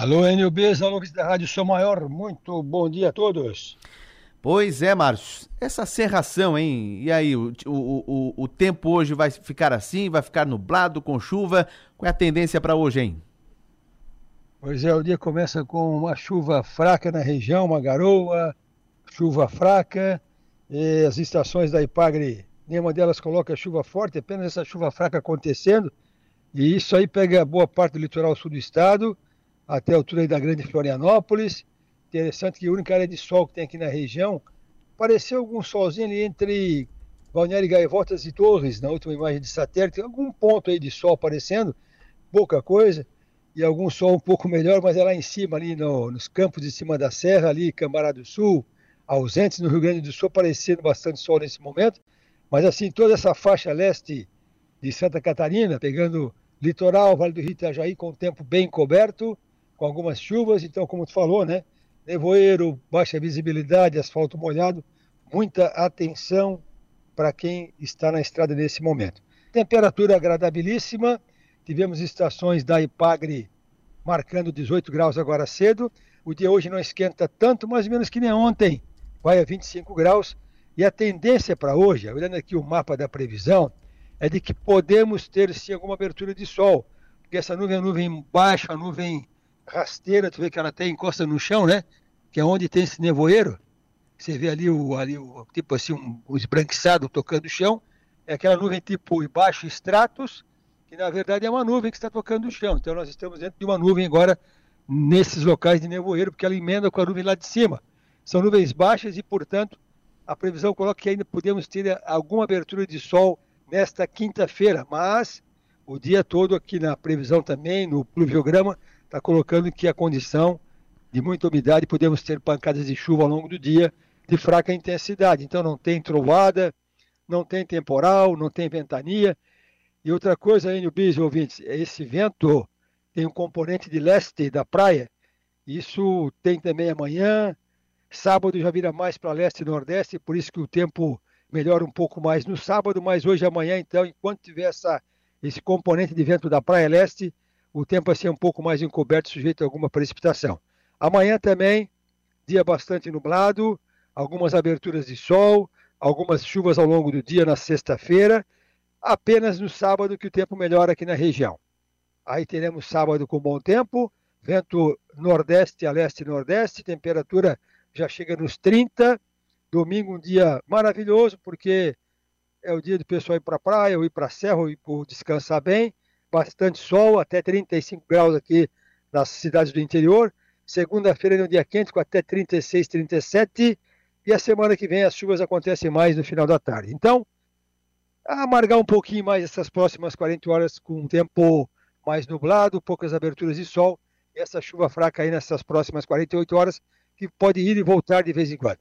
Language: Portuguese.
Alô, Enio Bez, alô, da Rádio São Maior, muito bom dia a todos. Pois é, Márcio, essa serração, hein? E aí, o, o, o, o tempo hoje vai ficar assim, vai ficar nublado, com chuva? Qual é a tendência para hoje, hein? Pois é, o dia começa com uma chuva fraca na região, uma garoa, chuva fraca, e as estações da Ipagre, nenhuma delas coloca chuva forte, apenas essa chuva fraca acontecendo, e isso aí pega boa parte do litoral sul do estado, até a altura da Grande Florianópolis. Interessante que a única área de sol que tem aqui na região, apareceu algum solzinho ali entre Balneário Gaivotas e Torres, na última imagem de satélite, algum ponto aí de sol aparecendo, pouca coisa, e algum sol um pouco melhor, mas é lá em cima, ali no, nos campos de cima da serra, ali Cambará do Sul, ausentes no Rio Grande do Sul, aparecendo bastante sol nesse momento, mas assim, toda essa faixa leste de Santa Catarina, pegando litoral, Vale do Rio Itajaí, com o tempo bem coberto, com algumas chuvas, então, como tu falou, né? Nevoeiro, baixa visibilidade, asfalto molhado, muita atenção para quem está na estrada nesse momento. Temperatura agradabilíssima, tivemos estações da Ipagre marcando 18 graus agora cedo. O dia hoje não esquenta tanto, mais ou menos que nem ontem, vai a 25 graus. E a tendência para hoje, olhando aqui o mapa da previsão, é de que podemos ter sim alguma abertura de sol, porque essa nuvem é nuvem baixa, nuvem rasteira, tu vê que ela até encosta no chão, né? Que é onde tem esse nevoeiro. Você vê ali o, ali o tipo assim, um, um esbranquiçado tocando o chão. É aquela nuvem tipo baixo estratos, que na verdade é uma nuvem que está tocando o chão. Então nós estamos dentro de uma nuvem agora nesses locais de nevoeiro, porque ela emenda com a nuvem lá de cima. São nuvens baixas e, portanto, a previsão coloca que ainda podemos ter alguma abertura de sol nesta quinta-feira, mas o dia todo aqui na previsão também, no pluviograma, está colocando que a condição de muita umidade, podemos ter pancadas de chuva ao longo do dia de fraca intensidade. Então não tem trovada, não tem temporal, não tem ventania. E outra coisa, aí, Bis, ouvintes, é esse vento tem um componente de leste da praia. Isso tem também amanhã. Sábado já vira mais para leste e nordeste, por isso que o tempo melhora um pouco mais no sábado, mas hoje amanhã, então, enquanto tiver essa, esse componente de vento da praia leste, o tempo vai ser um pouco mais encoberto, sujeito a alguma precipitação. Amanhã também, dia bastante nublado, algumas aberturas de sol, algumas chuvas ao longo do dia na sexta-feira, apenas no sábado que o tempo melhora aqui na região. Aí teremos sábado com bom tempo, vento nordeste a leste nordeste, temperatura já chega nos 30. Domingo um dia maravilhoso, porque é o dia do pessoal ir para a praia, ou ir para a serra, ou ir para descansar bem bastante sol, até 35 graus aqui nas cidades do interior. Segunda-feira é um dia quente, com até 36, 37. E a semana que vem as chuvas acontecem mais no final da tarde. Então, amargar um pouquinho mais essas próximas 40 horas com um tempo mais nublado, poucas aberturas de sol. E essa chuva fraca aí nessas próximas 48 horas, que pode ir e voltar de vez em quando.